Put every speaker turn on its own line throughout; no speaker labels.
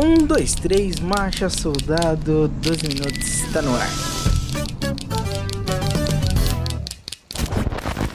Um, dois, três, marcha, soldado, 12 minutos, tá no ar.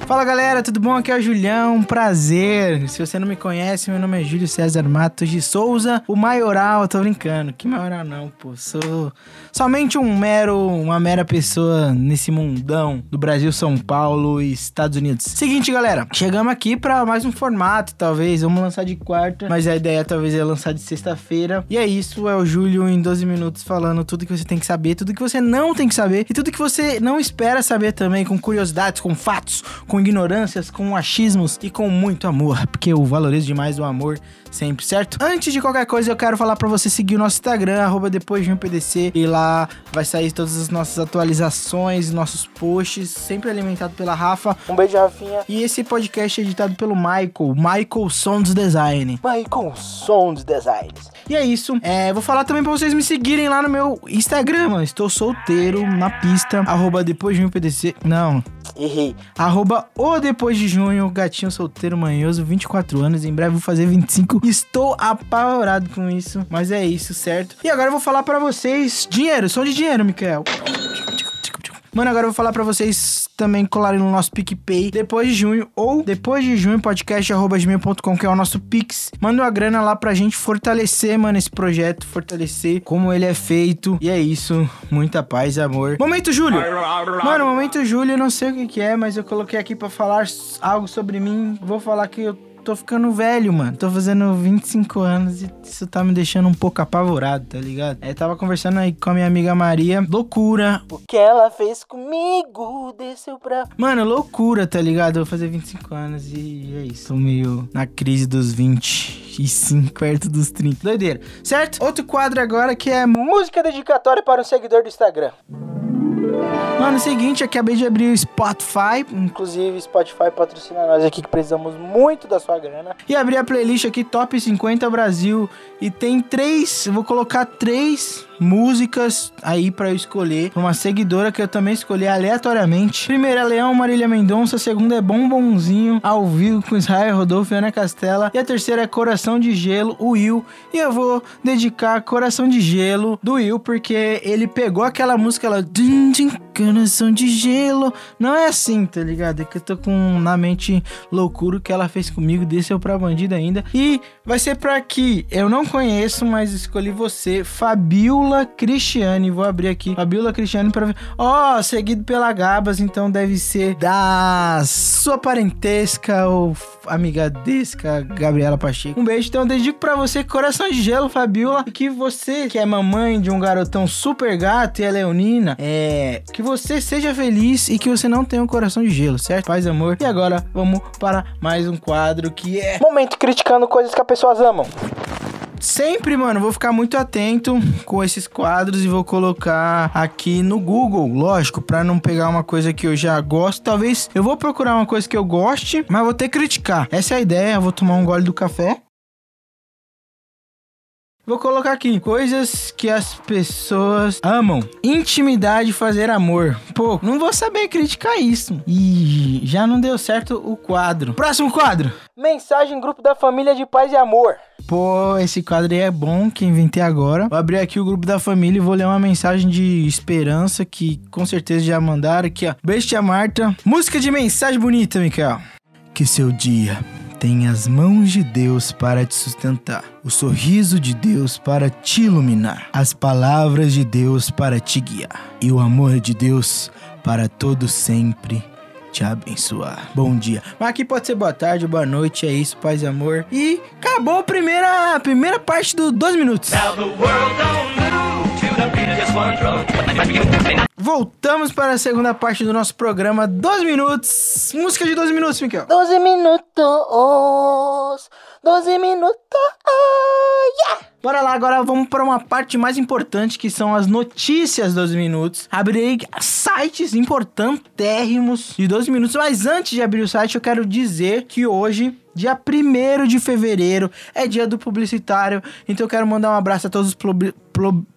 Fala galera, tudo bom? Aqui é o Julião, prazer. Se você não me conhece, meu nome é Júlio César Matos de Souza, o maioral, tô brincando. Que maioral não, pô. Sou somente um mero, uma mera pessoa nesse mundão do Brasil, São Paulo e Estados Unidos. Seguinte, galera, chegamos aqui para mais um formato, talvez. Vamos lançar de quarta, mas a ideia talvez é lançar de sexta-feira. E é isso, é o Júlio em 12 minutos falando tudo que você tem que saber, tudo que você não tem que saber e tudo que você não espera saber também, com curiosidades, com fatos, com ignorâncias, com achismos e com muito amor, porque eu valorizo demais o amor sempre, certo? Antes de qualquer coisa, eu quero falar para você seguir o nosso Instagram, arroba depois de um PDC, e lá vai sair todas as nossas atualizações, nossos posts, sempre alimentado pela Rafa. Um beijo, Rafinha. E esse podcast é editado pelo Michael, Michael Sounds Design. Michael Sounds Designs. E é isso. É, vou falar também pra vocês me seguirem lá no meu Instagram, mano. Estou solteiro na pista. Arroba depois de um PDC. Não. Errei. Arroba o depois de junho, gatinho solteiro manhoso, 24 anos. Em breve vou fazer 25. Estou apavorado com isso. Mas é isso, certo? E agora eu vou falar para vocês dinheiro. Som de dinheiro, Mikael. Mano, agora eu vou falar para vocês também colarem no nosso PicPay depois de junho ou depois de junho podcast@gmail.com que é o nosso Pix. Manda uma grana lá pra gente fortalecer, mano, esse projeto, fortalecer como ele é feito. E é isso. Muita paz e amor. Momento Júlio. Mano, momento Júlio, eu não sei o que que é, mas eu coloquei aqui para falar algo sobre mim. Vou falar que eu tô ficando velho, mano. Tô fazendo 25 anos e isso tá me deixando um pouco apavorado, tá ligado? É, tava conversando aí com a minha amiga Maria. Loucura. O que ela fez comigo desceu pra. Mano, loucura, tá ligado? Eu vou fazer 25 anos e é isso. Tô meio na crise dos 25, perto dos 30. Doideira. Certo? Outro quadro agora que é música dedicatória para um seguidor do Instagram. Mano, o seguinte, acabei de abrir o Spotify. Inclusive, Spotify patrocina nós aqui que precisamos muito da sua grana. E abri a playlist aqui Top 50 Brasil. E tem três, vou colocar três músicas aí para eu escolher. Uma seguidora que eu também escolhi aleatoriamente. Primeira é Leão Marília Mendonça. Segunda é Bombonzinho, ao vivo com Israel Rodolfo e Ana Castela. E a terceira é Coração de Gelo, o Will. E eu vou dedicar Coração de Gelo do Will, porque ele pegou aquela música lá. Coração de Gelo. Não é assim, tá ligado? É que eu tô com na mente loucura que ela fez comigo. Desceu pra bandida ainda. E vai ser pra que eu não conheço, mas escolhi você, Fabiola. Cristiane. Vou abrir aqui. Fabiola Cristiane para ver. Ó, oh, seguido pela Gabas, então deve ser da sua parentesca ou amigadesca Gabriela Pacheco. Um beijo, então dedico para você, coração de gelo, Fabiola, e que você, que é mamãe de um garotão super gato e é leonina, é que você seja feliz e que você não tenha um coração de gelo, certo? Paz, amor. E agora vamos para mais um quadro que é Momento criticando coisas que as pessoas amam. Sempre, mano, vou ficar muito atento com esses quadros e vou colocar aqui no Google, lógico, para não pegar uma coisa que eu já gosto. Talvez eu vou procurar uma coisa que eu goste, mas vou ter que criticar. Essa é a ideia. Eu vou tomar um gole do café. Vou colocar aqui coisas que as pessoas amam. Intimidade, fazer amor. Pô, não vou saber criticar isso. E já não deu certo o quadro. Próximo quadro. Mensagem grupo da família de paz e amor. Pô, esse quadro aí é bom que inventei agora. Vou abrir aqui o grupo da família e vou ler uma mensagem de esperança que com certeza já mandaram aqui, ó. Beijo, tia Marta. Música de mensagem bonita, Mikael. Que seu dia tem as mãos de Deus para te sustentar, o sorriso de Deus para te iluminar, as palavras de Deus para te guiar e o amor de Deus para todo sempre te abençoar. Bom dia. Mas aqui pode ser boa tarde, boa noite, é isso, paz e amor. E acabou a primeira, a primeira parte do 12 minutos. Voltamos para a segunda parte do nosso programa 12 minutos. Música de 12 minutos, Miquel. 12 minutos. 12 minutos. Bora lá, agora vamos para uma parte mais importante que são as notícias 12 minutos. Abrirei sites importantérrimos de 12 minutos, mas antes de abrir o site, eu quero dizer que hoje Dia 1 de fevereiro é dia do publicitário, então eu quero mandar um abraço a todos os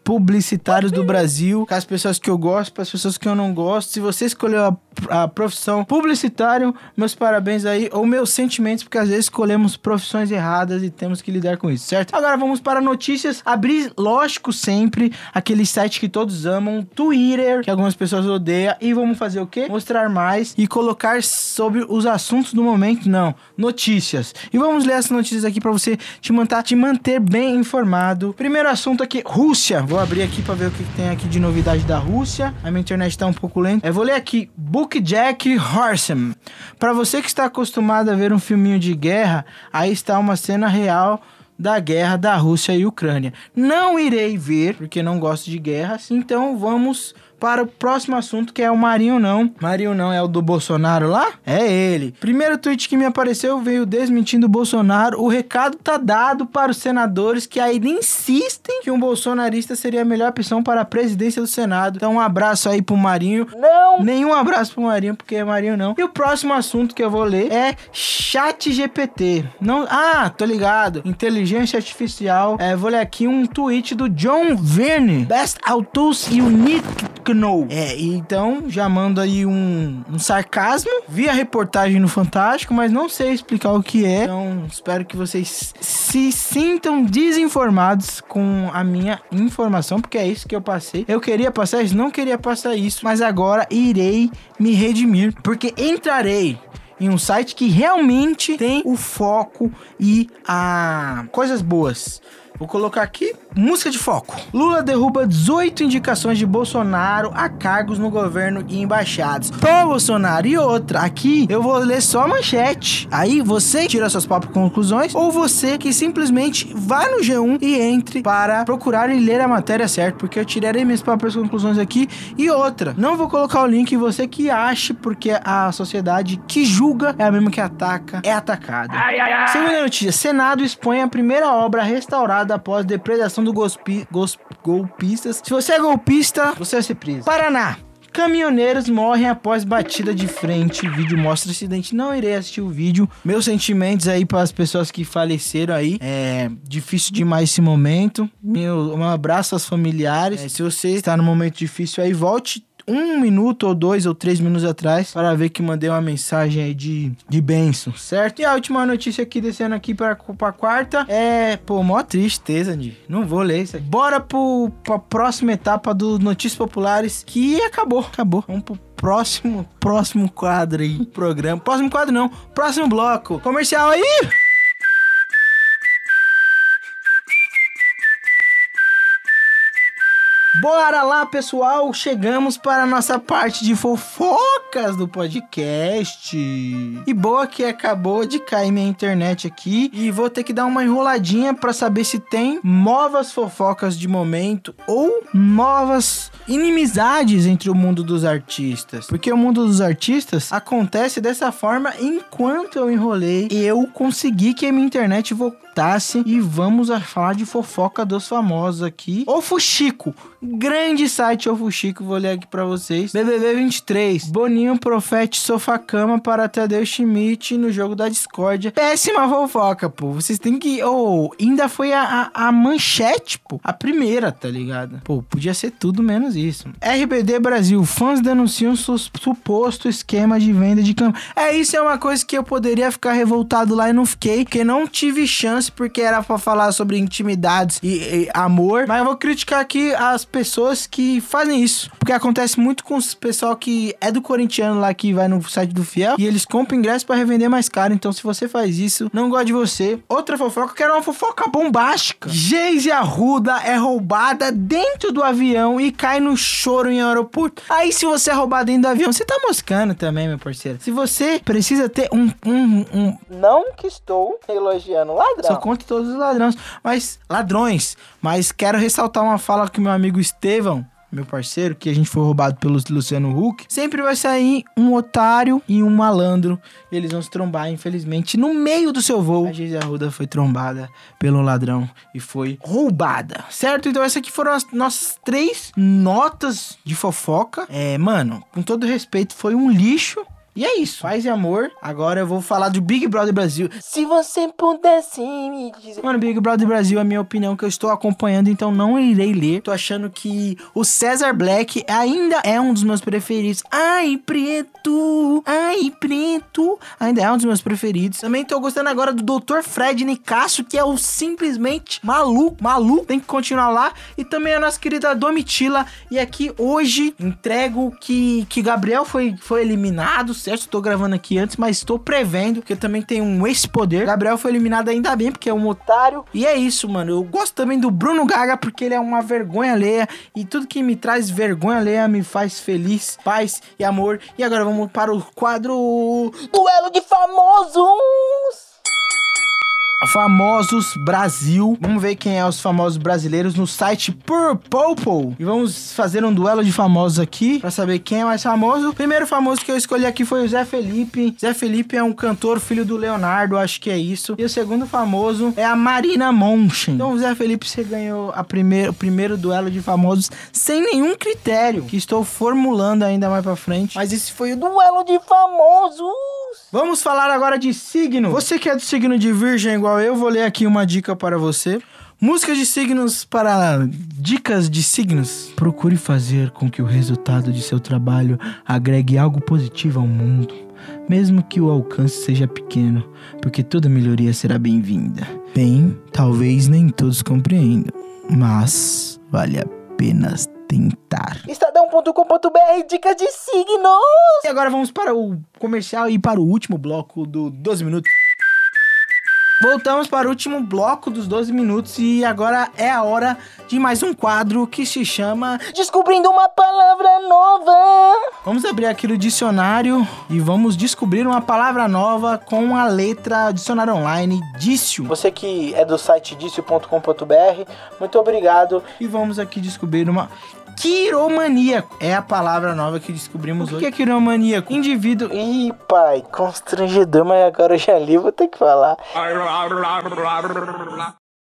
publicitários do Brasil, as pessoas que eu gosto, para as pessoas que eu não gosto. Se você escolheu a, a, profissão publicitário, meus parabéns aí, ou meus sentimentos, porque às vezes escolhemos profissões erradas e temos que lidar com isso, certo? Agora vamos para notícias, abri, lógico, sempre aquele site que todos amam, Twitter, que algumas pessoas odeiam, e vamos fazer o quê? Mostrar mais e colocar sobre os assuntos do momento, não, notícias. E vamos ler essas notícias aqui para você te manter, te manter bem informado. Primeiro assunto aqui, Rússia. Vou abrir aqui para ver o que tem aqui de novidade da Rússia. A minha internet tá um pouco lenta. Vou ler aqui, Jack Horsham. Para você que está acostumado a ver um filminho de guerra, aí está uma cena real da guerra da Rússia e Ucrânia. Não irei ver, porque não gosto de guerras, então vamos para o próximo assunto que é o Marinho não. Marinho não é o do Bolsonaro lá? É ele. Primeiro tweet que me apareceu veio desmentindo o Bolsonaro. O recado tá dado para os senadores que ainda insistem que um bolsonarista seria a melhor opção para a presidência do Senado. Então um abraço aí pro Marinho. Não! Nenhum abraço pro Marinho, porque é Marinho não. E o próximo assunto que eu vou ler é Chat GPT. Não, ah, tô ligado. Inteligência artificial. É, vou ler aqui um tweet do John Verne. Best Autos Unique Kno. É, então já mando aí um, um sarcasmo. Vi a reportagem no Fantástico, mas não sei explicar o que é. Então espero que vocês se sintam desinformados com a minha informação, porque é isso que eu passei. Eu queria passar isso, não queria passar isso, mas agora irei me redimir, porque entrarei em um site que realmente tem o foco e a coisas boas. Vou colocar aqui música de foco. Lula derruba 18 indicações de Bolsonaro a cargos no governo e embaixadas. Pô, Bolsonaro, e outra. Aqui eu vou ler só a manchete. Aí você tira suas próprias conclusões ou você que simplesmente vai no G1 e entre para procurar e ler a matéria certa, porque eu tirarei minhas próprias conclusões aqui. E outra, não vou colocar o link você que ache, porque a sociedade que julga é a mesma que ataca, é atacada. Ai, ai, ai. Segunda notícia: Senado expõe a primeira obra restaurada após depredação do gospi, gos, golpistas. Se você é golpista, você vai ser preso. Paraná. Caminhoneiros morrem após batida de frente. O vídeo mostra acidente. Não irei assistir o vídeo. Meus sentimentos aí para as pessoas que faleceram aí. É difícil demais esse momento. Meu, um abraço aos familiares. É, se você está no momento difícil aí, volte um minuto ou dois ou três minutos atrás para ver que mandei uma mensagem aí de, de benção, certo? E a última notícia aqui, descendo aqui para a quarta, é, pô, mó tristeza, Andy. Não vou ler isso aqui. Bora pro, pra próxima etapa do Notícias Populares, que acabou, acabou. Vamos pro próximo, próximo quadro aí, programa. Próximo quadro não, próximo bloco. Comercial aí! Bora lá, pessoal! Chegamos para a nossa parte de fofocas do podcast. E boa que acabou de cair minha internet aqui e vou ter que dar uma enroladinha para saber se tem novas fofocas de momento ou novas inimizades entre o mundo dos artistas. Porque o mundo dos artistas acontece dessa forma enquanto eu enrolei, eu consegui que a minha internet voltasse e vamos falar de fofoca dos famosos aqui. O Fuxico, grande site O Fuxico, vou ler aqui para vocês. BBB 23, Boninho profete sofá cama para Tadeu Schmidt no jogo da discórdia. Péssima fofoca, pô. Vocês têm que... Oh, ainda foi a, a, a manchete, pô. A primeira, tá ligado? Pô, podia ser tudo menos isso. RBD Brasil, fãs denunciam su suposto esquema de venda de cama. É, isso é uma coisa que eu poderia ficar revoltado lá e não fiquei, porque não tive chance, porque era para falar sobre intimidades e, e, amor. Mas eu vou criticar aqui as pessoas que fazem isso, porque acontece muito com o pessoal que é do corintiano lá que vai no site do Fiel e eles compram ingresso para revender mais caro. Então, se você faz isso, não gosto de você. Outra fofoca, que era uma fofoca bombástica. Geise Arruda é roubada dentro do avião e cai no choro em aeroporto. Aí, se você é roubado dentro do avião, você tá moscando também, meu parceiro. Se você precisa ter um. um, um... Não que estou elogiando ladrão. Só contra todos os ladrões. Mas. Ladrões. Mas quero ressaltar uma fala que meu amigo Estevão meu parceiro, que a gente foi roubado pelo Luciano Huck, sempre vai sair um otário e um malandro. E eles vão se trombar, infelizmente, no meio do seu voo. A Geise Arruda foi trombada pelo ladrão e foi roubada, certo? Então, essas aqui foram as nossas três notas de fofoca. É, mano, com todo respeito, foi um lixo E é isso. Paz e amor. Agora eu vou falar do Big Brother Brasil.
Se você pudesse me dizer.
Mano, Big Brother Brasil é a minha opinião que eu estou acompanhando, então não irei ler. Tô achando que o César Black ainda é um dos meus preferidos. Ai, preto! Ai, preto! Ainda é um dos meus preferidos. Também tô gostando agora do Dr. Fred Nicasso, que é o simplesmente maluco, maluco. Tem que continuar lá. E também a nossa querida Domitila. E aqui hoje entrego que, que Gabriel foi, foi eliminado, certo? Estou gravando aqui antes, mas estou prevendo que eu também tenho um esse poder. Gabriel foi eliminado ainda bem, porque é um otário. E é isso, mano. Eu gosto também do Bruno Gaga, porque ele é uma vergonha alheia. E tudo que me traz vergonha alheia me faz feliz, paz e amor. E agora vamos para o quadro
Duelo de famosos!
Famosos Brasil. Vamos ver quem é os famosos brasileiros no site Purple. E vamos fazer um duelo de famosos aqui para saber quem é mais famoso. O primeiro famoso que eu escolhi aqui foi o Zé Felipe. Zé Felipe é um cantor, filho do Leonardo, acho que é isso. E o segundo famoso é a Marina Monchen. Então, Zé Felipe, você ganhou a primeir, o primeiro duelo de famosos sem nenhum critério, que estou formulando ainda mais para frente. Mas esse foi o
Duelo de famosos!
Vamos falar agora de signo. Você que é do signo de Virgem igual eu, vou ler aqui uma dica para você. Músicas de signos para dicas de signos. Procure fazer com que o resultado de seu trabalho agregue algo positivo ao mundo, mesmo que o alcance seja pequeno, porque toda melhoria será bem-vinda. Bem, talvez nem todos compreendam, mas vale a pena tentar.
Estadão.com.br Dicas de signos!
E agora vamos para o comercial e para o último bloco do 12 minutos. Voltamos para o último bloco dos 12 minutos e agora é a hora de mais um quadro que se chama
Descobrindo uma palavra nova.
Vamos abrir aqui o dicionário e vamos descobrir uma palavra nova com a letra dicionário online dício.
Você que é do site dício.com.br, muito obrigado.
E vamos aqui descobrir uma quiromaníaco. É a palavra nova que descobrimos hoje. O que é quiromaníaco? Indivíduo.
Ih, pai, constrangedor, mas agora eu já li, vou ter que falar.